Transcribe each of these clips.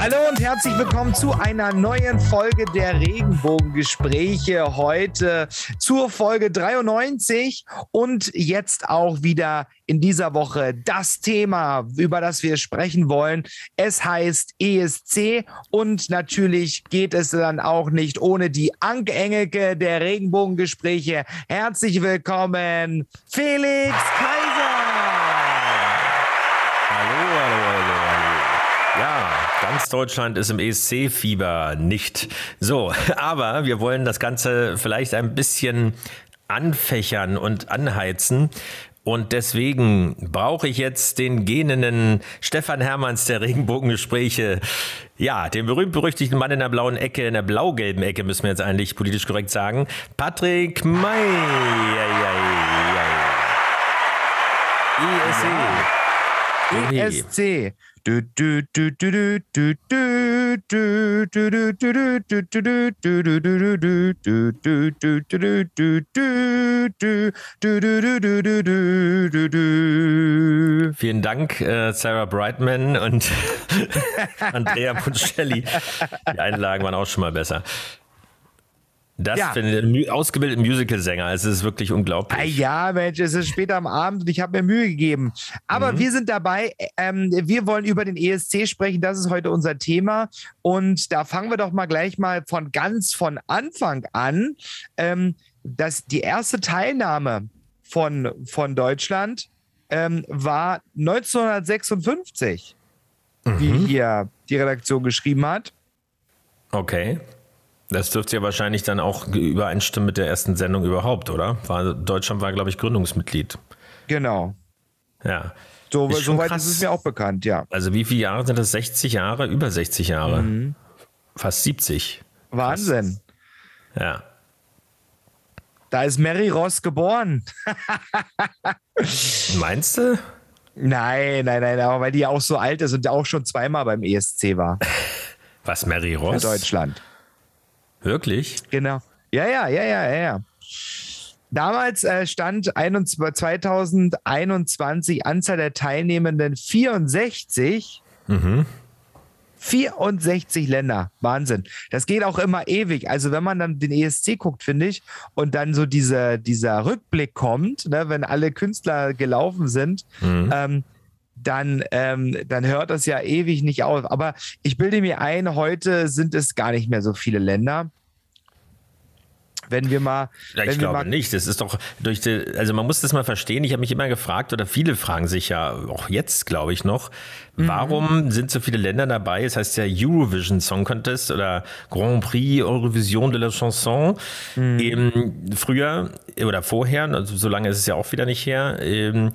Hallo und herzlich willkommen zu einer neuen Folge der Regenbogengespräche. Heute zur Folge 93 und jetzt auch wieder in dieser Woche das Thema, über das wir sprechen wollen. Es heißt ESC und natürlich geht es dann auch nicht ohne die Anke Engelke der Regenbogengespräche. Herzlich willkommen, Felix Kaiser. Ganz Deutschland ist im ESC-Fieber nicht. So, aber wir wollen das Ganze vielleicht ein bisschen anfächern und anheizen. Und deswegen brauche ich jetzt den gähnenden Stefan Hermanns der Regenbogengespräche. Ja, den berühmt-berüchtigten Mann in der blauen Ecke, in der blau-gelben Ecke, müssen wir jetzt eigentlich politisch korrekt sagen. Patrick May. ESC. ESC. Vielen Dank, äh, Sarah Brightman und Andrea Puccelli. Die Einlagen waren auch schon mal besser. Das Ja. für einen mu- ausgebildeten Musical-Sänger, es ist wirklich Ah unglaublich. ja, Mensch, es ist später am Abend und ich habe mir Mühe gegeben. Aber wir sind dabei. Ähm, wir wollen über den ESC sprechen. Das ist heute unser Thema. Und da fangen wir doch mal gleich mal von ganz von Anfang an. Ähm, dass die erste Teilnahme von, von Deutschland ähm, war 1956, wie hier die Redaktion geschrieben hat. Okay. Das dürfte ja wahrscheinlich dann auch übereinstimmen mit der ersten Sendung überhaupt, oder? War, Deutschland war, glaube ich, Gründungsmitglied. Genau. Ja. So, Ist soweit krass. ist es mir auch bekannt, ja. Also wie viele Jahre sind das? 60 Jahre? Über 60 Jahre? Fast 70. Wahnsinn. Ja. Da ist Mary Ross geboren. Meinst du? Nein, nein, nein, aber weil die ja auch so alt ist und auch schon zweimal beim ESC war Was, Mary Ross? Deutschland. Wirklich? Genau. Ja, ja, ja, ja, ja, ja. Damals äh, stand 21 2021 Anzahl der Teilnehmenden 64. Mhm. 64 Länder. Wahnsinn. Das geht auch immer ewig. Also wenn man dann den ESC guckt, finde ich, und dann so diese, dieser Rückblick kommt, ne, wenn alle Künstler gelaufen sind, Mhm. ähm, dann, ähm, dann hört das ja ewig nicht auf. Aber ich bilde mir ein, heute sind es gar nicht mehr so viele Länder. Wenn wir mal. Ja, ich glaube mal, nicht. Das ist doch durch die, also man muss das mal verstehen. Ich habe mich immer gefragt, oder viele fragen sich ja auch jetzt, glaube ich, noch, Mhm. warum sind so viele Länder dabei? Es heißt ja Eurovision Song Contest oder Grand Prix Eurovision de la Chanson. Mhm. Eben früher oder vorher, also so lange ist es ja auch wieder nicht her. Ähm,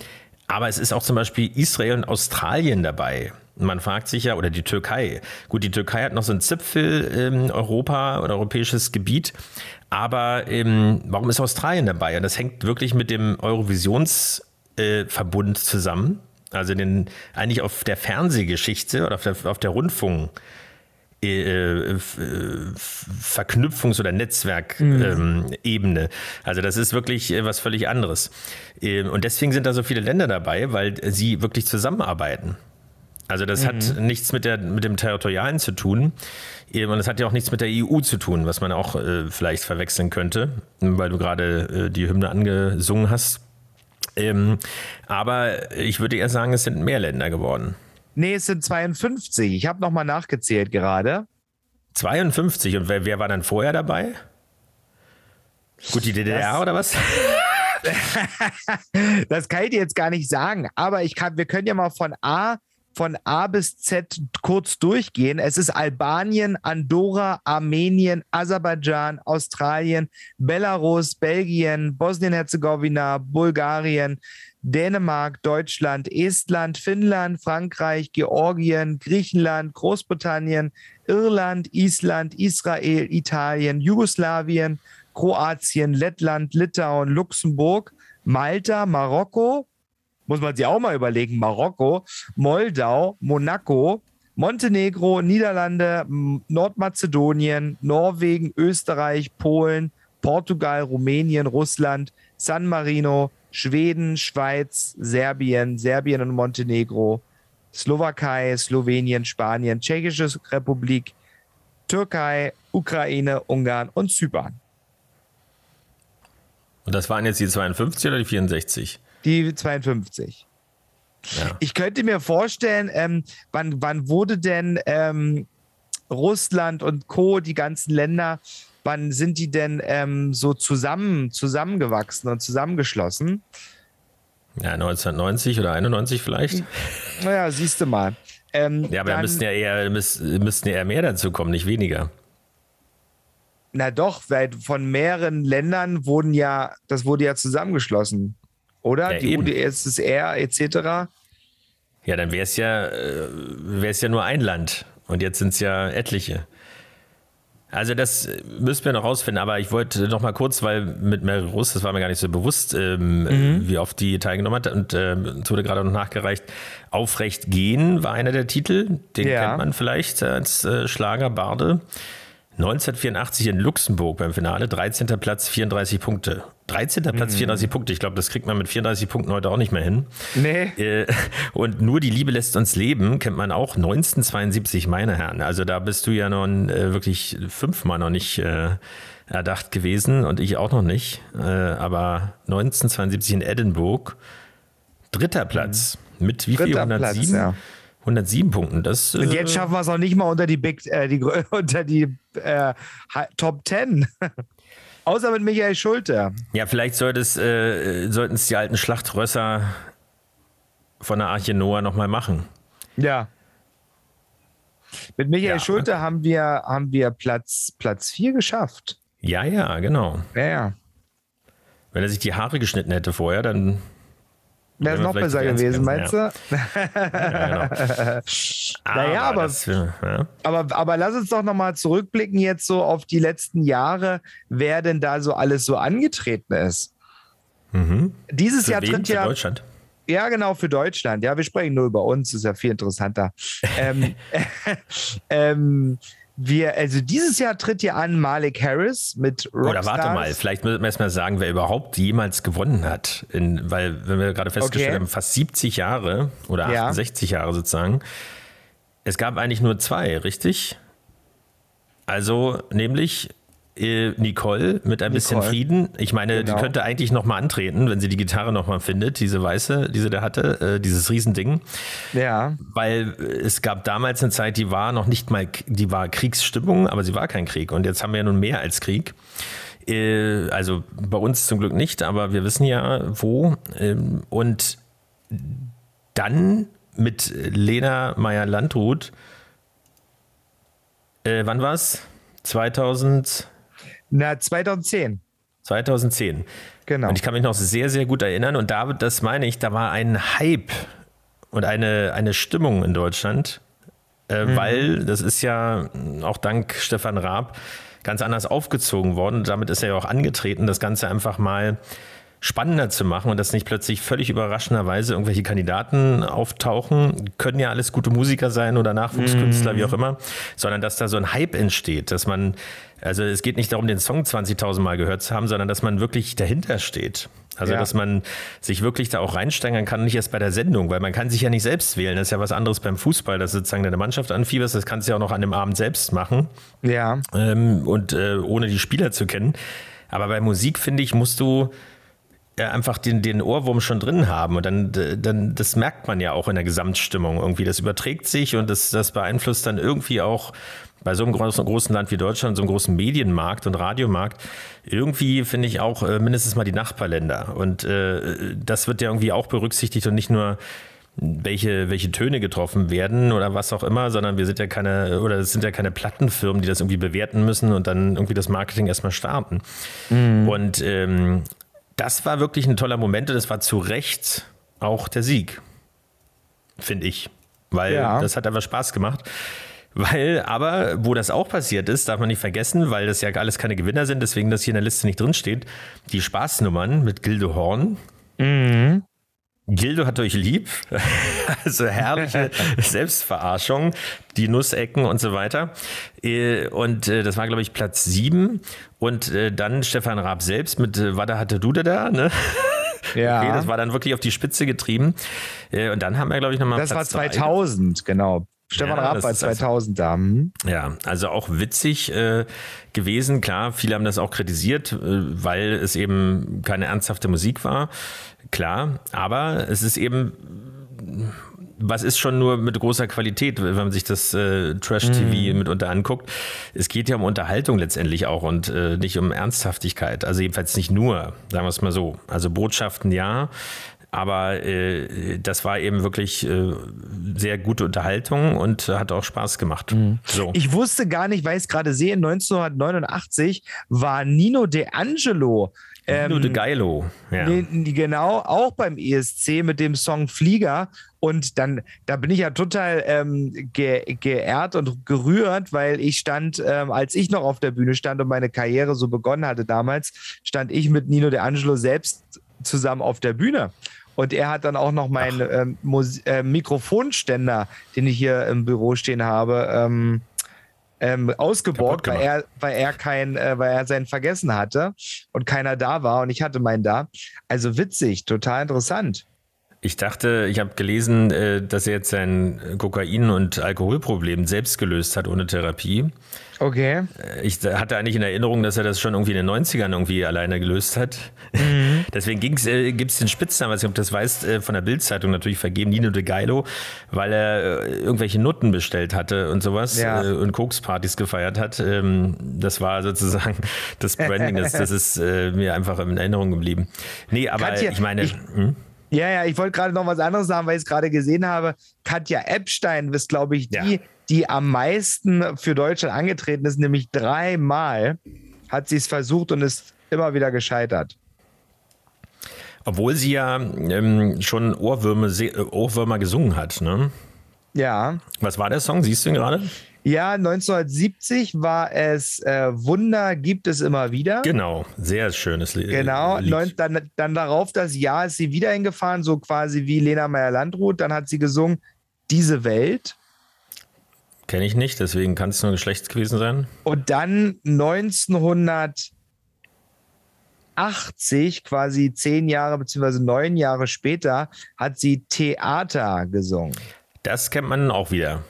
aber es ist auch zum Beispiel Israel und Australien dabei. Man fragt sich ja, oder die Türkei. Gut, die Türkei hat noch so einen Zipfel ähm, Europa oder europäisches Gebiet. Aber ähm, warum ist Australien dabei? Und das hängt wirklich mit dem Eurovisionsverbund äh, zusammen. Also den, eigentlich auf der Fernsehgeschichte oder auf der, auf der Rundfunk. Äh, äh, Verknüpfungs- oder Netzwerkebene. also das ist wirklich äh, was völlig anderes. Ähm, Und deswegen sind da so viele Länder dabei, weil sie wirklich zusammenarbeiten. Also das hat nichts mit, der, mit dem Territorialen zu tun. Ähm, Und das hat ja auch nichts mit der EU zu tun, was man auch vielleicht verwechseln könnte, weil du gerade die Hymne angesungen hast. Ähm, aber ich würde eher sagen, es sind mehr Länder geworden. Nee, es sind 52. Ich habe nochmal nachgezählt gerade. 52. Und wer, wer war dann vorher dabei? Gut, die DDR Das- oder was? Das kann ich dir jetzt gar nicht sagen, aber ich kann, wir können ja mal von A, von A bis Z kurz durchgehen. Es ist Albanien, Andorra, Armenien, Aserbaidschan, Australien, Belarus, Belgien, Bosnien-Herzegowina, Bulgarien, Dänemark, Deutschland, Estland, Finnland, Frankreich, Georgien, Griechenland, Großbritannien, Irland, Island, Israel, Italien, Jugoslawien, Kroatien, Lettland, Litauen, Luxemburg, Malta, Marokko, muss man sich auch mal überlegen, Marokko, Moldau, Monaco, Montenegro, Niederlande, Nordmazedonien, Norwegen, Österreich, Polen, Portugal, Rumänien, Russland, San Marino, Schweden, Schweiz, Serbien, Serbien und Montenegro, Slowakei, Slowenien, Spanien, Tschechische Republik, Türkei, Ukraine, Ungarn und Zypern. Und das waren jetzt die 52 oder die 64? Die 52. Ja. Ich könnte mir vorstellen, ähm, wann, wann wurde denn ähm, Russland und Co., die ganzen Länder, wann sind die denn ähm, so zusammen, zusammengewachsen und zusammengeschlossen? Ja, 1990 oder 91 vielleicht. Naja, siehst du mal. Ähm, ja, aber dann, da müssten ja eher, müssten eher mehr dazu kommen, nicht weniger. Na doch, weil von mehreren Ländern wurden ja, das wurde ja zusammengeschlossen, oder? Ja, Die eben. UdSSR etc. Ja, dann wäre es ja, äh, wär's ja nur ein Land und jetzt sind es ja etliche. Also das müssen wir noch rausfinden, aber ich wollte noch mal kurz, weil mit Mary Russ, das war mir gar nicht so bewusst, ähm, mhm. wie oft die teilgenommen hat und äh, es wurde gerade noch nachgereicht, Aufrecht gehen war einer der Titel, den ja. kennt man vielleicht als äh, Schlagerbarde. 1984 in Luxemburg beim Finale, 13. Platz, 34 Punkte. 13. Platz, mhm. 34 Punkte. Ich glaube, das kriegt man mit 34 Punkten heute auch nicht mehr hin. Nee. Äh, und nur die Liebe lässt uns leben, kennt man auch. 1972, meine Herren. Also da bist du ja noch äh, wirklich fünfmal noch nicht äh, erdacht gewesen und ich auch noch nicht. Aber 1972 in Edinburgh, dritter Platz. Mhm. Mit wie viel? 107? Platz, ja. 107 Punkten. Das, und jetzt äh, schaffen wir es auch nicht mal unter die, Big, äh, die, unter die äh, Top 10. Außer mit Michael Schulte. Ja, vielleicht sollte es, äh, sollten es die alten Schlachtrösser von der Arche Noah nochmal machen. Ja. Mit Michael ja. Schulte haben wir, haben wir Platz, Platz 4 geschafft. Ja, ja, genau. Ja, ja. Wenn er sich die Haare geschnitten hätte vorher, dann Wäre es noch besser gewesen, meinst ja. du? ja, genau. naja, aber, das, ja. aber, aber lass uns doch nochmal zurückblicken jetzt so auf die letzten Jahre, wer denn da so alles so angetreten ist. Mhm. Dieses für Jahr tritt ja. Für Deutschland. Ja, genau, für Deutschland. Ja, wir sprechen nur über uns, ist ja viel interessanter. ähm, ähm, wir, also dieses Jahr tritt ja an Malik Harris mit Rockstars. Oder warte mal, vielleicht müssen wir erstmal sagen, wer überhaupt jemals gewonnen hat. In, weil, wenn wir gerade festgestellt okay. haben, fast 70 Jahre oder 68 ja. Jahre sozusagen. Es gab eigentlich nur zwei, richtig? Also, nämlich äh, Nicole mit ein Nicole. bisschen Frieden. Ich meine, genau. die könnte eigentlich nochmal antreten, wenn sie die Gitarre nochmal findet, diese weiße, die sie da hatte, äh, dieses Riesending. Ja. Weil es gab damals eine Zeit, die war noch nicht mal, die war Kriegsstimmung, aber sie war kein Krieg. Und jetzt haben wir ja nun mehr als Krieg. Äh, also bei uns zum Glück nicht, aber wir wissen ja wo. Ähm, und dann mit Lena Meyer-Landrut, äh, wann war es? 2000 na, 2010. 2010. Genau. Und ich kann mich noch sehr, sehr gut erinnern. Und da, das meine ich, da war ein Hype und eine, eine Stimmung in Deutschland, äh, mhm. weil das ist ja auch dank Stefan Raab ganz anders aufgezogen worden. damit ist er ja auch angetreten, das Ganze einfach mal spannender zu machen und dass nicht plötzlich völlig überraschenderweise irgendwelche Kandidaten auftauchen, können ja alles gute Musiker sein oder Nachwuchskünstler, mm. wie auch immer, sondern dass da so ein Hype entsteht, dass man, also es geht nicht darum, den Song 20.000 Mal gehört zu haben, sondern dass man wirklich dahinter steht. Also, ja. dass man sich wirklich da auch reinsteigern kann, nicht erst bei der Sendung, weil man kann sich ja nicht selbst wählen. Das ist ja was anderes beim Fußball, dass sozusagen deine Mannschaft anfieberst. Das kannst du ja auch noch an dem Abend selbst machen. Ja. Ähm, und äh, ohne die Spieler zu kennen. Aber bei Musik, finde ich, musst du einfach den, den Ohrwurm schon drin haben. Und dann, dann, das merkt man ja auch in der Gesamtstimmung irgendwie. Das überträgt sich und das, das beeinflusst dann irgendwie auch bei so einem großen, großen Land wie Deutschland, so einem großen Medienmarkt und Radiomarkt, irgendwie finde ich auch äh, mindestens mal die Nachbarländer. Und äh, das wird ja irgendwie auch berücksichtigt und nicht nur welche, welche Töne getroffen werden oder was auch immer, sondern wir sind ja keine, oder es sind ja keine Plattenfirmen, die das irgendwie bewerten müssen und dann irgendwie das Marketing erstmal starten. Mhm. Und ähm, das war wirklich ein toller Moment und es war zu Recht auch der Sieg, finde ich. Weil ja. das hat einfach Spaß gemacht. Weil, aber wo das auch passiert ist, darf man nicht vergessen, weil das ja alles keine Gewinner sind, deswegen das hier in der Liste nicht drinsteht, die Spaßnummern mit Gilde Horn. Mhm. Gildo hat euch lieb. Also herrliche Selbstverarschung, die Nussecken und so weiter. Äh, und äh, das war, glaube ich, Platz sieben. Und äh, dann Stefan Raab selbst mit Wada hatte du da, ne? Ja. Okay, das war dann wirklich auf die Spitze getrieben. Und dann haben wir, glaube ich, nochmal. Das Platz war 2000, drei. genau. Stefan ja, Raab war 2000 da. Ja, also auch witzig äh, gewesen. Klar, viele haben das auch kritisiert, äh, weil es eben keine ernsthafte Musik war. Klar, aber es ist eben was ist schon nur mit großer Qualität, wenn man sich das äh, Trash-TV mm. mitunter anguckt. Es geht ja um Unterhaltung letztendlich auch und äh, nicht um Ernsthaftigkeit. Also jedenfalls nicht nur, sagen wir es mal so. Also Botschaften ja, aber äh, das war eben wirklich äh, sehr gute Unterhaltung und hat auch Spaß gemacht. Mhm. So. Ich wusste gar nicht, weil ich es gerade sehe, 1989 war Nino De Angelo Nino de ähm, Geilo. Ja. Genau, auch beim ESC mit dem Song Flieger. Und dann, da bin ich ja total ähm, ge geehrt und gerührt, weil ich stand, ähm, als ich noch auf der Bühne stand und meine Karriere so begonnen hatte damals, stand ich mit Nino De Angelo selbst zusammen auf der Bühne. Und er hat dann auch noch meinen ähm, äh, Mikrofonständer, den ich hier im Büro stehen habe, ähm, ähm, ausgeborgt, weil er, weil er kein, äh, weil er seinen vergessen hatte und keiner da war und ich hatte meinen da. Also witzig, total interessant. Ich dachte, ich habe gelesen, äh, dass er jetzt sein Kokain- und Alkoholproblem selbst gelöst hat ohne Therapie. Okay. Äh, ich hatte eigentlich in Erinnerung, dass er das schon irgendwie in den 90ern irgendwie alleine gelöst hat. Mhm. Deswegen äh, gibt es den Spitznamen, weiß nicht, ob das weißt, äh, von der Bildzeitung natürlich vergeben, Nino de Geilo, weil er irgendwelche Nutten bestellt hatte und sowas ja. und Kokspartys gefeiert hat. Ähm, das war sozusagen das Branding, das, das ist mir einfach in Erinnerung geblieben. Nee, aber Katja, ich meine. Ich, hm? Ja, ja, ich wollte gerade noch was anderes sagen, weil ich es gerade gesehen habe. Katja Epstein ist, glaube ich, die, ja. die am meisten für Deutschland angetreten ist, nämlich dreimal hat sie es versucht und ist immer wieder gescheitert. Obwohl sie ja ähm, schon Ohrwürme, Ohrwürmer gesungen hat, ne? Ja. Was war der Song? Siehst du ihn gerade? Ja, 1970 war es äh, Wunder gibt es immer wieder. Genau, sehr schönes Lied. Genau, Lied. dann, dann darauf das Jahr ist sie wieder hingefahren, so quasi wie Lena Meyer-Landrut. Dann hat sie gesungen Diese Welt. Kenne ich nicht, deswegen kann es nur Geschlechts gewesen sein. Und dann 1980, quasi zehn Jahre bzw. neun Jahre später, hat sie Theater gesungen. Das kennt man auch wieder.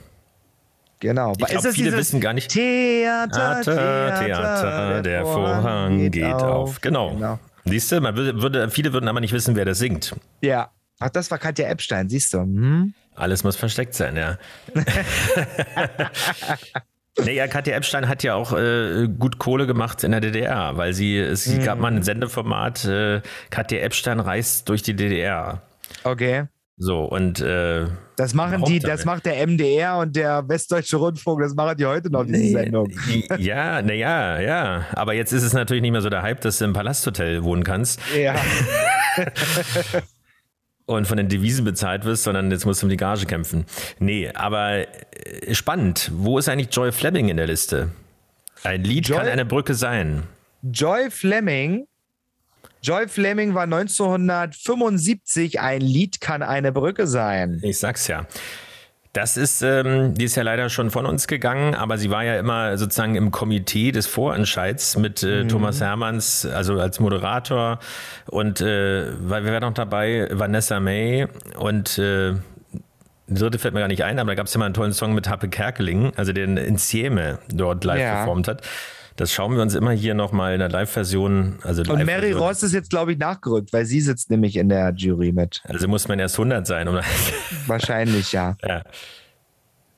Genau. Ich glaub, viele wissen gar nicht. Theater, Theater, Theater der, der Vorhang, Vorhang geht, geht auf. auf. Genau. genau. Siehst du, man würde, würde, viele würden aber nicht wissen, wer das singt. Ja. Ach, das war Katja Epstein, siehst du. Hm? Alles muss versteckt sein, ja. Naja, Katja Epstein hat ja auch äh, gut Kohle gemacht in der DDR, weil sie, es mhm. gab mal ein Sendeformat, äh, Katja Epstein reist durch die DDR. Okay. So, und äh, das machen die, das macht der MDR und der Westdeutsche Rundfunk, das machen die heute noch, diese nee, Sendung. Ja, naja, ja. Aber jetzt ist es natürlich nicht mehr so der Hype, dass du im Palasthotel wohnen kannst. Ja. und von den Devisen bezahlt wirst, sondern jetzt musst du um die Gage kämpfen. Nee, aber äh, spannend. Wo ist eigentlich Joy Fleming in der Liste? Ein Lied Joy, kann eine Brücke sein. Joy Fleming Joy Fleming war 1975 ein Lied kann eine Brücke sein. Ich sag's ja. Das ist, ähm, die ist ja leider schon von uns gegangen, aber sie war ja immer sozusagen im Komitee des Vorentscheids mit äh, mhm. Thomas Hermanns, also als Moderator und äh, wer war noch dabei? Vanessa May und äh, die dritte fällt mir gar nicht ein, aber da gab es ja mal einen tollen Song mit Happe Kerkeling, also den Insieme dort live ja. performt hat. Das schauen wir uns immer hier nochmal in der Live-Version. Also Live Und Mary Ross ist jetzt, glaube ich, nachgerückt, weil sie sitzt nämlich in der Jury mit. Also muss man erst 100 sein, oder? Wahrscheinlich, ja. ja.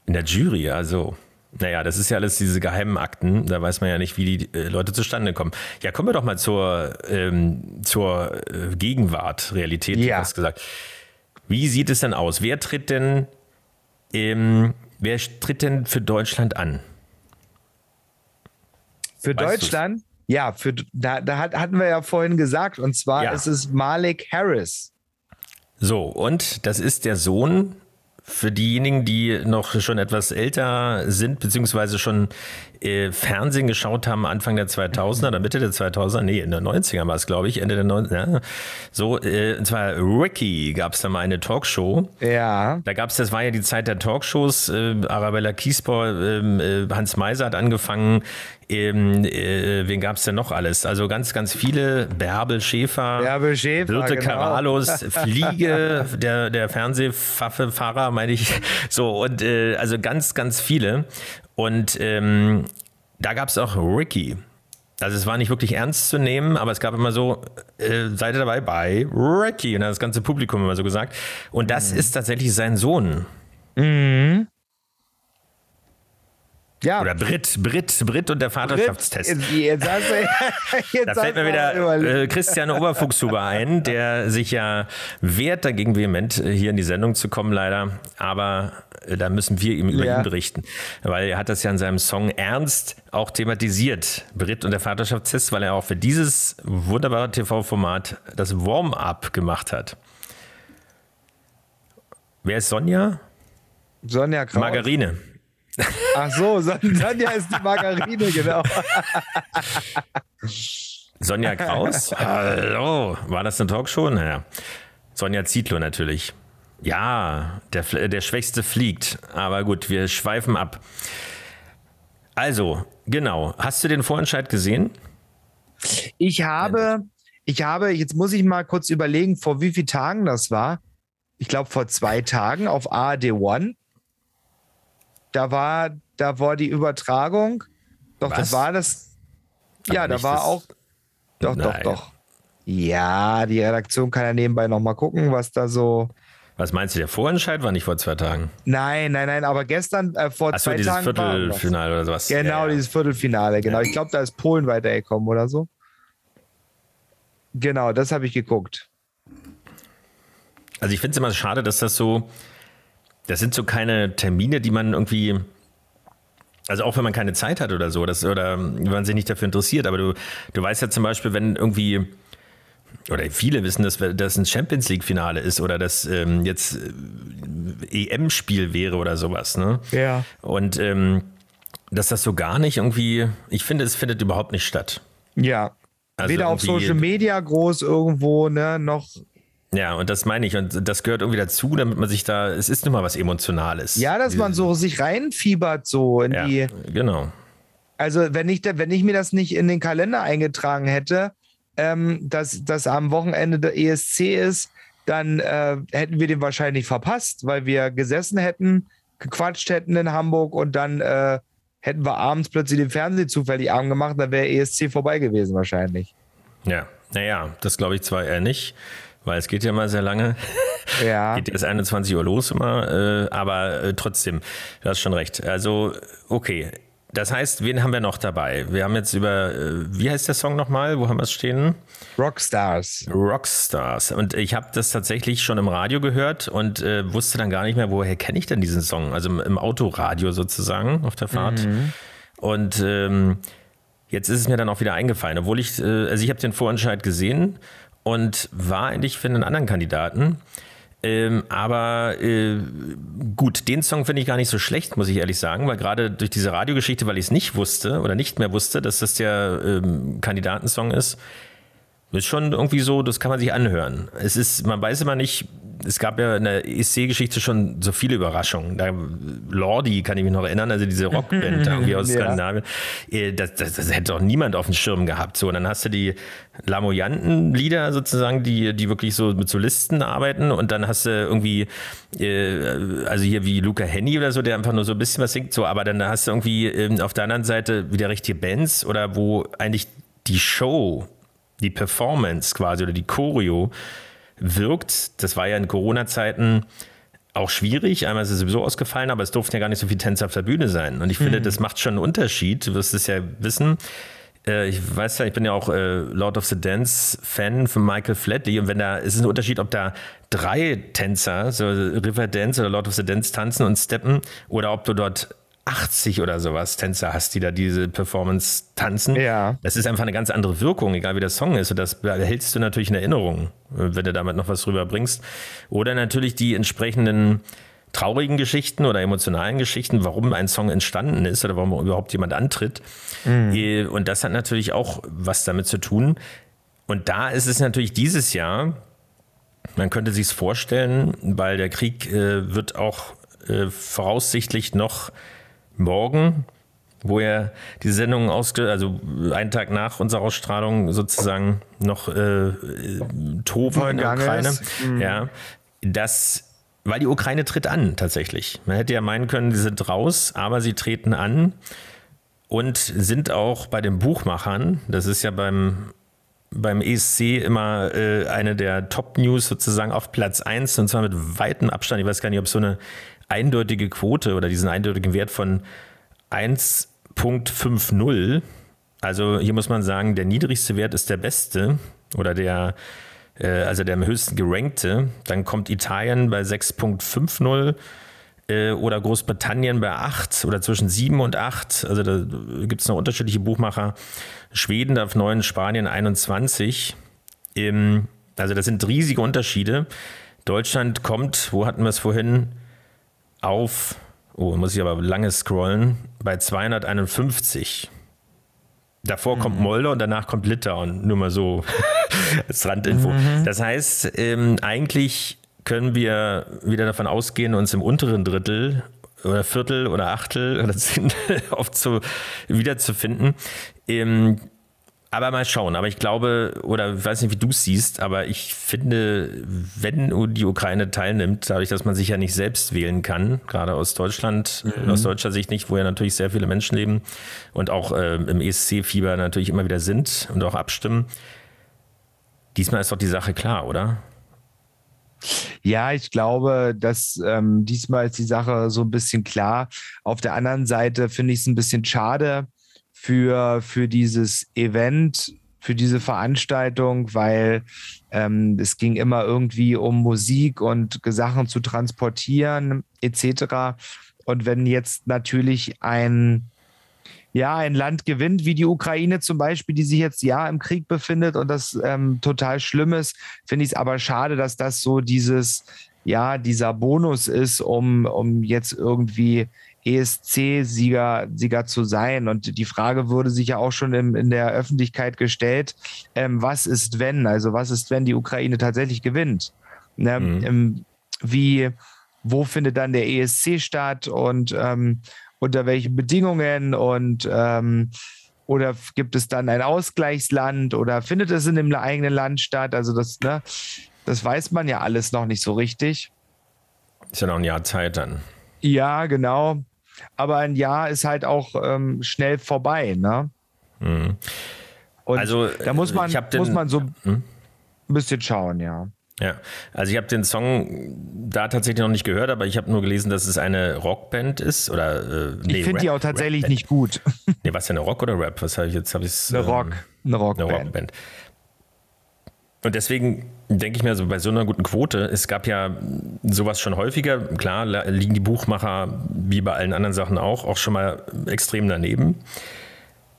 In der Jury, also. Naja, das ist ja alles diese geheimen Akten. Da weiß man ja nicht, wie die äh, Leute zustande kommen. Ja, kommen wir doch mal zur, ähm, zur äh, Gegenwart, Realität, ja. hast gesagt. Wie sieht es denn aus? Wer tritt denn, ähm, wer tritt denn für Deutschland an? Für weißt Deutschland? Du's? Ja, für, da, da hat, hatten wir ja vorhin gesagt, und zwar ja. ist es Malik Harris. So, und das ist der Sohn für diejenigen, die noch schon etwas älter sind, beziehungsweise schon äh, Fernsehen geschaut haben, Anfang der 2000er oder Mitte der 2000er, nee, in der 90er war es, glaube ich, Ende der 90er. Ja. So, äh, und zwar Ricky gab es da mal eine Talkshow. Ja. Da gab es, das war ja die Zeit der Talkshows, äh, Arabella Kiesbauer, ähm, äh, Hans Meiser hat angefangen, ähm, äh, wen gab es denn noch alles? Also ganz, ganz viele. Bärbel Schäfer, Bärbel Schäfer Birte genau. Karalos, Fliege, der, der Fernsehpfaffe-Fahrer, meine ich. So, und äh, also ganz, ganz viele. Und ähm, da gab es auch Ricky. Also es war nicht wirklich ernst zu nehmen, aber es gab immer so, äh, seid ihr dabei bei Ricky? Und dann hat das ganze Publikum immer so gesagt. Und das Mhm. ist tatsächlich sein Sohn. Ja. Oder Brit, Brit, Brit und der Vaterschaftstest. Jetzt, jetzt hast du, jetzt Da fällt mir wieder äh, Christian Oberfuchshuber ein, der sich ja wehrt, dagegen vehement äh, hier in die Sendung zu kommen, leider. Aber äh, da müssen wir ihm über Ja. ihn berichten. Weil er hat das ja in seinem Song Ernst auch thematisiert. Brit und der Vaterschaftstest, weil er auch für dieses wunderbare TV-Format das Warm-up gemacht hat. Wer ist Sonja? Sonja Kraus. Margarine. Ach so, Son Sonja ist die Margarine, genau. Sonja Kraus? Hallo. War das eine Talkshow? Naja. Sonja Zietlow natürlich. Ja, der, der Schwächste fliegt. Aber gut, wir schweifen ab. Also, genau. Hast du den Vorentscheid gesehen? Ich habe, ich habe, jetzt muss ich mal kurz überlegen, vor wie vielen Tagen das war. Ich glaube, vor zwei Tagen auf ARD One. Da war, da war die Übertragung. Doch, Was? das war das. Ja, Aber da war auch. Doch, Nein. doch, doch. Ja, die Redaktion kann ja nebenbei nochmal gucken, was da so. Was meinst du, der Vorentscheid war nicht vor zwei Tagen? Nein, nein, nein, aber gestern, äh, vor Achso, zwei dieses Tagen. Viertelfinale oder sowas. Genau, Ja, ja. dieses Viertelfinale, genau. Ich glaube, da ist Polen weitergekommen oder so. Genau, das habe ich geguckt. Also ich finde es immer schade, dass das so, das sind so keine Termine, die man irgendwie, also auch wenn man keine Zeit hat oder so, das, oder wenn man sich nicht dafür interessiert, aber du, du weißt ja zum Beispiel, wenn irgendwie, oder viele wissen, dass das ein Champions League-Finale ist oder das ähm, jetzt äh, EM-Spiel wäre oder sowas, ne? Ja. Und ähm, dass das so gar nicht irgendwie, ich finde, es findet überhaupt nicht statt. Ja. Also Weder auf Social Media groß irgendwo, ne, noch. Ja, und das meine ich. Und das gehört irgendwie dazu, damit man sich da, es ist nun mal was Emotionales. Ja, dass man so sich reinfiebert, so in Ja, die. genau. Also, wenn ich, wenn ich mir das nicht in den Kalender eingetragen hätte, ähm, dass das am Wochenende der ESC ist, dann äh, hätten wir den wahrscheinlich verpasst, weil wir gesessen hätten, gequatscht hätten in Hamburg und dann äh, hätten wir abends plötzlich den Fernseher zufällig angemacht, dann wäre ESC vorbei gewesen wahrscheinlich. Ja, naja, das glaube ich zwar eher nicht, weil es geht ja mal sehr lange. Ja. Geht erst 21 Uhr los immer, äh, aber äh, trotzdem, du hast schon recht. Also, okay. Das heißt, wen haben wir noch dabei? Wir haben jetzt über, äh, wie heißt der Song nochmal? Wo haben wir es stehen? Rockstars. Rockstars. Und ich habe das tatsächlich schon im Radio gehört und äh, wusste dann gar nicht mehr, woher kenne ich denn diesen Song? Also im, im Autoradio sozusagen auf der Fahrt. Und ähm, jetzt ist es mir dann auch wieder eingefallen, obwohl ich, äh, also ich habe den Vorentscheid gesehen und war eigentlich für einen anderen Kandidaten. Ähm, aber äh, gut, den Song finde ich gar nicht so schlecht, muss ich ehrlich sagen, weil gerade durch diese Radiogeschichte, weil ich es nicht wusste oder nicht mehr wusste, dass das der ähm, Kandidatensong ist, ist schon irgendwie so, das kann man sich anhören. Es ist, man weiß immer nicht, es gab ja in der ESC-Geschichte schon so viele Überraschungen. Da, Lordi kann ich mich noch erinnern, also diese Rockband irgendwie aus Ja. Skandinavien. Äh, Das, das, das hätte doch niemand auf dem Schirm gehabt. So, und dann hast du die Lamoyanten-Lieder sozusagen, die, die wirklich so mit Solisten arbeiten und dann hast du irgendwie, äh, also hier wie Luca Henny oder so, der einfach nur so ein bisschen was singt, so, aber dann hast du irgendwie ähm, auf der anderen Seite wieder richtige Bands oder wo eigentlich die Show die Performance quasi oder die Choreo wirkt. Das war ja in Corona-Zeiten auch schwierig. Einmal ist es sowieso ausgefallen, aber es durften ja gar nicht so viele Tänzer auf der Bühne sein. Und ich finde, das macht schon einen Unterschied. Du wirst es ja wissen. Äh, Ich weiß ja, ich bin ja auch äh, Lord of the Dance Fan von Michael Flatley und wenn da, es ist ein Unterschied, ob da drei Tänzer, so River Dance oder Lord of the Dance tanzen und steppen oder ob du dort 80 oder sowas Tänzer hast, die da diese Performance tanzen. Ja. Das ist einfach eine ganz andere Wirkung, egal wie der Song ist. Und das behältst du natürlich in Erinnerung, wenn du damit noch was rüberbringst. Oder natürlich die entsprechenden traurigen Geschichten oder emotionalen Geschichten, warum ein Song entstanden ist oder warum überhaupt jemand antritt. Mhm. Und das hat natürlich auch was damit zu tun. Und da ist es natürlich dieses Jahr, man könnte sich es vorstellen, weil der Krieg äh, wird auch äh, voraussichtlich noch morgen, wo er die Sendung ausge, also einen Tag nach unserer Ausstrahlung sozusagen noch äh, toben in der Ukraine. Mhm. Ja, das weil die Ukraine tritt an, tatsächlich. Man hätte ja meinen können, sie sind raus, aber sie treten an und sind auch bei den Buchmachern, das ist ja beim, beim ESC immer äh, eine der Top-News sozusagen auf Platz 1 und zwar mit weitem Abstand. Ich weiß gar nicht, ob so eine eindeutige Quote oder diesen eindeutigen Wert von 1.50, also hier muss man sagen, der niedrigste Wert ist der beste oder der äh, also der am höchsten gerankte. Dann kommt Italien bei 6.50 äh, oder Großbritannien bei 8 oder zwischen 7 und 8. Also da gibt es noch unterschiedliche Buchmacher. Schweden auf 9, Spanien 21. Ähm, also das sind riesige Unterschiede. Deutschland kommt, wo hatten wir es vorhin, auf, oh, muss ich aber lange scrollen, bei 251. Davor mhm. kommt Moldau und danach kommt Litauen. Nur mal so als Randinfo. Mhm. Das heißt, ähm, eigentlich können wir wieder davon ausgehen, uns im unteren Drittel oder Viertel oder Achtel oder Zehn oft zu, wiederzufinden. Ähm, aber mal schauen. Aber ich glaube, oder ich weiß nicht, wie du es siehst, aber ich finde, wenn die Ukraine teilnimmt, dadurch, dass man sich ja nicht selbst wählen kann, gerade aus Deutschland, mhm. aus deutscher Sicht nicht, wo ja natürlich sehr viele Menschen leben und auch äh, im ESC-Fieber natürlich immer wieder sind und auch abstimmen. Diesmal ist doch die Sache klar, oder? Ja, ich glaube, dass ähm, diesmal ist die Sache so ein bisschen klar. Auf der anderen Seite finde ich es ein bisschen schade, für, für dieses Event, für diese Veranstaltung, weil ähm, es ging immer irgendwie um Musik und Sachen zu transportieren etc. Und wenn jetzt natürlich ein ja, ein Land gewinnt, wie die Ukraine zum Beispiel, die sich jetzt ja im Krieg befindet und das ähm, total schlimm ist, finde ich es aber schade, dass das so dieses, ja, dieser Bonus ist, um, um jetzt irgendwie ESC-Sieger Sieger zu sein. Und die Frage wurde sich ja auch schon in, in der Öffentlichkeit gestellt, ähm, was ist wenn? Also was ist, wenn die Ukraine tatsächlich gewinnt? Ne? Mhm. Ähm, wie, wo findet dann der ESC statt und ähm, unter welchen Bedingungen und ähm, oder gibt es dann ein Ausgleichsland oder findet es in dem eigenen Land statt? Also das, ne, das weiß man ja alles noch nicht so richtig. Ist ja noch ein Jahr Zeit dann. Ja, genau aber ein Jahr ist halt auch ähm, schnell vorbei. Ne? Mhm. Und also, da muss man, den, muss man so hm? ein bisschen schauen, ja. Ja, also ich habe den Song da tatsächlich noch nicht gehört, aber ich habe nur gelesen, dass es eine Rockband ist oder äh, nee, Ich finde die auch tatsächlich Rap nicht gut. Nee, was denn eine Rock oder Rap? Was habe ich jetzt? Hab ich's, eine Rock, ähm, eine Rockband. Eine Rockband. Und deswegen denke ich mir, so bei so einer guten Quote, es gab ja sowas schon häufiger. Klar liegen die Buchmacher, wie bei allen anderen Sachen auch, auch schon mal extrem daneben.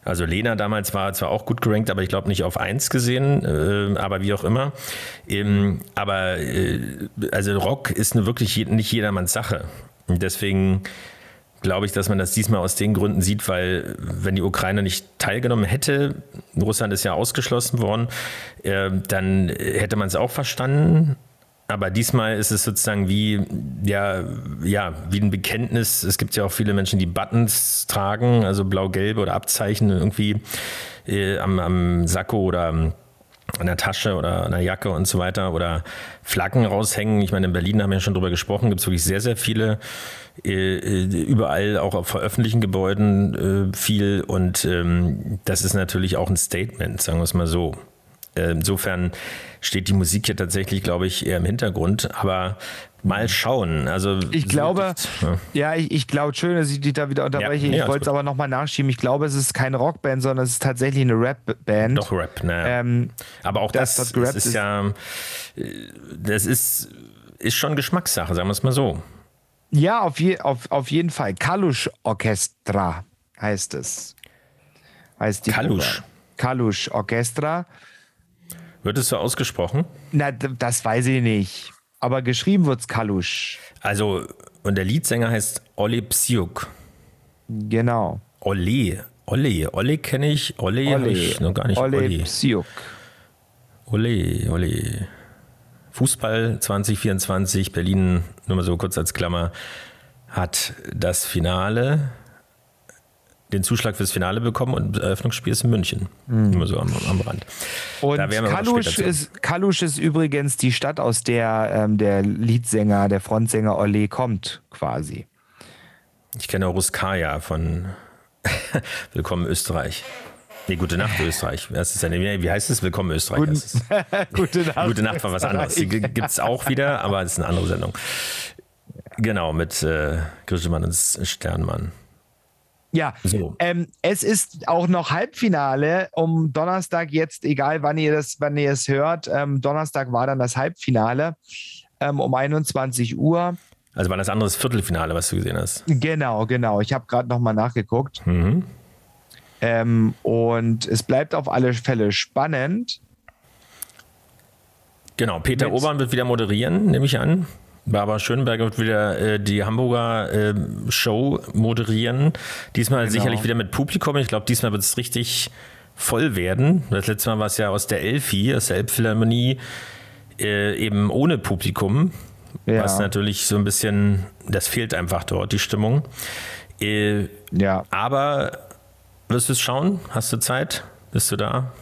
Also Lena damals war zwar auch gut gerankt, aber ich glaube nicht auf 1 gesehen, äh, aber wie auch immer. Ähm, aber äh, also Rock ist eine wirklich nicht jedermanns Sache. Und deswegen glaube ich, dass man das diesmal aus den Gründen sieht, weil wenn die Ukraine nicht teilgenommen hätte, Russland ist ja ausgeschlossen worden, äh, dann hätte man es auch verstanden. Aber diesmal ist es sozusagen wie, ja, ja, wie ein Bekenntnis. Es gibt ja auch viele Menschen, die Buttons tragen, also blau-gelbe oder Abzeichen irgendwie äh, am, am Sakko oder an der Tasche oder an der Jacke und so weiter oder Flaggen raushängen. Ich meine, in Berlin haben wir ja schon drüber gesprochen, gibt es wirklich sehr, sehr viele, überall auch auf öffentlichen Gebäuden äh, viel und ähm, das ist natürlich auch ein Statement, sagen wir es mal so. Äh, insofern steht die Musik hier tatsächlich, glaube ich, eher im Hintergrund. Aber mal schauen. Also ich glaube, ja, ja ich, ich glaube, schön, dass ich dich da wieder unterbreche. Ja, nee, ich wollte es aber nochmal nachschieben. Ich glaube, es ist keine Rockband, sondern es ist tatsächlich eine Rap-Band. Doch Rap, ne. Ähm, aber auch das, das, das ist, ist ja, das ist, ist schon Geschmackssache, sagen wir es mal so. Ja, auf, je, auf, auf jeden Fall. Kalusch Orchestra heißt es. Heißt die Kalusch. Kalusch Orchestra. Wird es so ausgesprochen? Na, das weiß ich nicht. Aber geschrieben wird es Kalusch. Also, Und der Leadsänger heißt Olli Psiuk. Genau. Olli. Olli. Olli kenne ich. Olli habe ich noch gar nicht. Olli Olli. Psiuk. Olli. Olli. Fußball 2024, Berlin, nur mal so kurz als Klammer, hat das Finale, den Zuschlag fürs Finale bekommen und das Eröffnungsspiel ist in München. Nur mal so am, am Rand. Und Kalusch ist, Kalusch ist übrigens die Stadt, aus der ähm, der Leadsänger, der Frontsänger Olli kommt, quasi. Ich kenne Ruskaya von Willkommen Österreich. Nee, Gute Nacht Österreich. Das ist eine, wie heißt es? Willkommen Österreich. Guten-. Gute Nacht. Gute Nacht war was anderes. Die gibt es auch wieder, aber es ist eine andere Sendung. Genau, mit äh, Grischemann und Sternmann. Ja, So. ähm, es ist auch noch Halbfinale um Donnerstag jetzt, egal wann ihr das, wann ihr es hört. Ähm, Donnerstag war dann das Halbfinale ähm, um 21 Uhr. Also war das anderes Viertelfinale, was du gesehen hast. Genau, genau. Ich habe gerade noch mal nachgeguckt. Mhm. Ähm, und es bleibt auf alle Fälle spannend. Genau, Peter Mit- Obern wird wieder moderieren, nehme ich an. Barbara Schönberger wird wieder äh, die Hamburger äh, Show moderieren. Diesmal Genau. sicherlich wieder mit Publikum. Ich glaube, diesmal wird es richtig voll werden. Das letzte Mal war es ja aus der Elfi, aus der Elbphilharmonie, äh, eben ohne Publikum. Ja. Was natürlich so ein bisschen, das fehlt einfach dort, die Stimmung. Äh, Ja, aber wirst du es schauen? Hast du Zeit? Bist du da?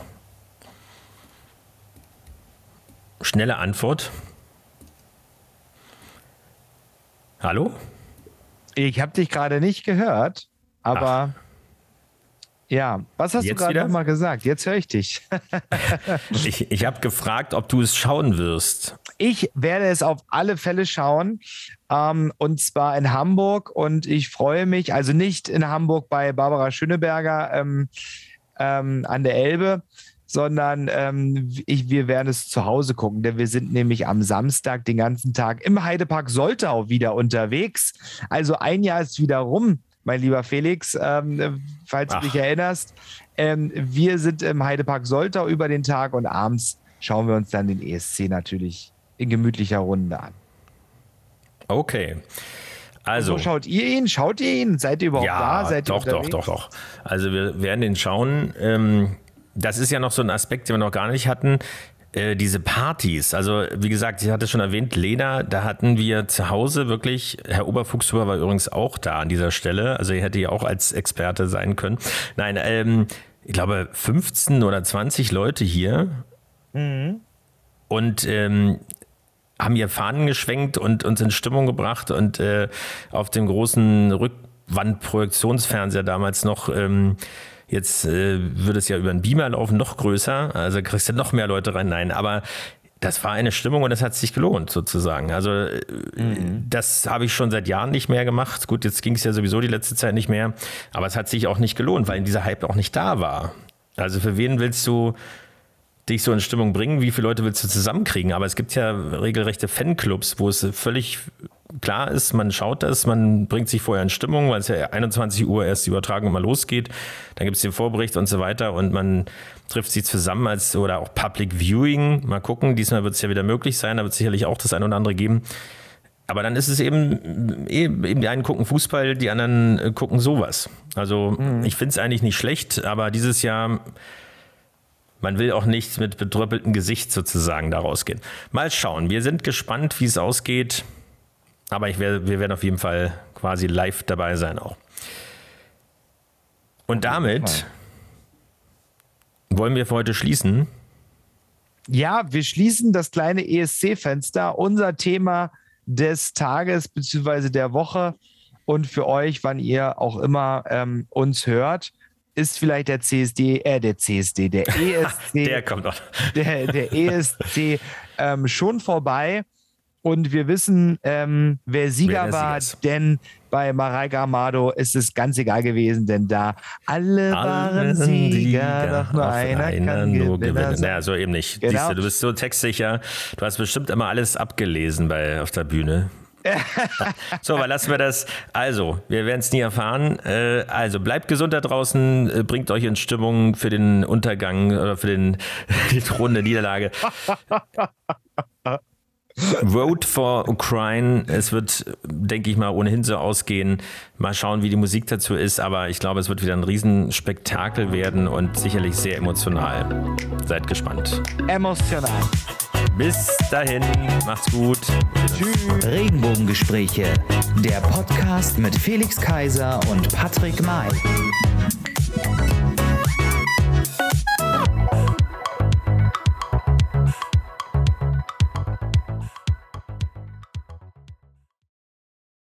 Schnelle Antwort. Hallo? ich habe dich gerade nicht gehört, aber ja, was hast Jetzt du gerade wieder? noch mal gesagt? Jetzt höre ich dich. Ich, ich habe gefragt, ob du es schauen wirst. Ich werde es auf alle Fälle schauen. Ähm, und zwar in Hamburg. Und ich freue mich, also nicht in Hamburg bei Barbara Schöneberger ähm, ähm, an der Elbe, sondern ähm, ich, wir werden es zu Hause gucken, denn wir sind nämlich am Samstag den ganzen Tag im Heidepark Soltau wieder unterwegs. Also ein Jahr ist wieder rum, mein lieber Felix, ähm, falls Ach. du dich erinnerst. Ähm, wir sind im Heidepark Soltau über den Tag und abends schauen wir uns dann den ESC natürlich in gemütlicher Runde an. Okay. Also. So schaut ihr ihn? Schaut ihr ihn? Seid ihr überhaupt Ja, da? Seid ihr doch, doch, unterwegs? doch, doch. Also wir werden den schauen. Ähm, das ist ja noch so ein Aspekt, den wir noch gar nicht hatten. Äh, diese Partys. Also wie gesagt, ich hatte schon erwähnt, Lena, da hatten wir zu Hause wirklich, Herr Oberfuchshuber war übrigens auch da an dieser Stelle. Also er hätte ja auch als Experte sein können. Nein, ähm, ich glaube 15 oder 20 Leute hier. Und ähm, haben hier Fahnen geschwenkt und uns in Stimmung gebracht und äh, auf dem großen Rückwandprojektionsfernseher damals noch, ähm, jetzt äh, würde es ja über einen Beamer laufen, noch größer, also kriegst du noch mehr Leute rein. Nein, aber das war eine Stimmung und das hat sich gelohnt sozusagen. Also äh, das habe ich schon seit Jahren nicht mehr gemacht. Gut, jetzt ging es ja sowieso die letzte Zeit nicht mehr, aber es hat sich auch nicht gelohnt, weil dieser Hype auch nicht da war. Also für wen willst du dich so in Stimmung bringen, wie viele Leute willst du zusammenkriegen? Aber es gibt ja regelrechte Fanclubs, wo es völlig klar ist, man schaut das, man bringt sich vorher in Stimmung, weil es ja 21 Uhr erst die Übertragung immer losgeht. Dann gibt es den Vorbericht und so weiter und man trifft sich zusammen als oder auch Public Viewing. Mal gucken, diesmal wird es ja wieder möglich sein, da wird es sicherlich auch das eine oder andere geben. Aber dann ist es eben, eben eben die einen gucken Fußball, die anderen äh, gucken sowas. Also ich finde es eigentlich nicht schlecht, aber dieses Jahr man will auch nicht mit bedröppeltem Gesicht sozusagen da rausgehen. Mal schauen. Wir sind gespannt, wie es ausgeht. Aber ich wär, wir werden auf jeden Fall quasi live dabei sein auch. Und damit wollen wir für heute schließen. Ja, wir schließen das kleine ESC-Fenster, unser Thema des Tages bzw. der Woche und für euch, wann ihr auch immer ähm, uns hört, ist vielleicht der CSD, äh, der CSD, der ESC, Der kommt noch. der, der ESC ähm, schon vorbei. Und wir wissen, ähm, wer Sieger Wer war, Sieger denn bei Mareika Amado ist es ganz egal gewesen, denn da alle, Alle waren Sieger, doch nur auf einer, kann nur Gewinner gewinnen. sein. Naja, so eben nicht. Genau. Siehst du, du bist so textsicher. Du hast bestimmt immer alles abgelesen bei, auf der Bühne. So, aber lassen wir das. Also, wir werden es nie erfahren. Äh, also, bleibt gesund da draußen, äh, bringt euch in Stimmung für den Untergang oder für den, die drohende Niederlage. Vote for Ukraine. Es wird, denke ich mal, ohnehin so ausgehen. Mal schauen, wie die Musik dazu ist. Aber ich glaube, es wird wieder ein Riesenspektakel werden und sicherlich sehr emotional. Seid gespannt. Emotional. Bis dahin, macht's gut. Tschüss. Regenbogengespräche, der Podcast mit Felix Kaiser und Patrick May.